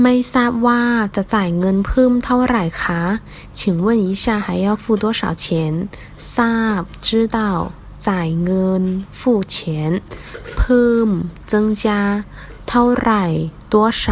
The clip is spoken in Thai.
ไม่ทราบว่าจะจ่ายเงินเพิ่มเท่าไหร่คะ请问一下还要付多少钱ทราบ知道จ่ายเงิน付钱เพิ่ม增加เท่าไหร่多少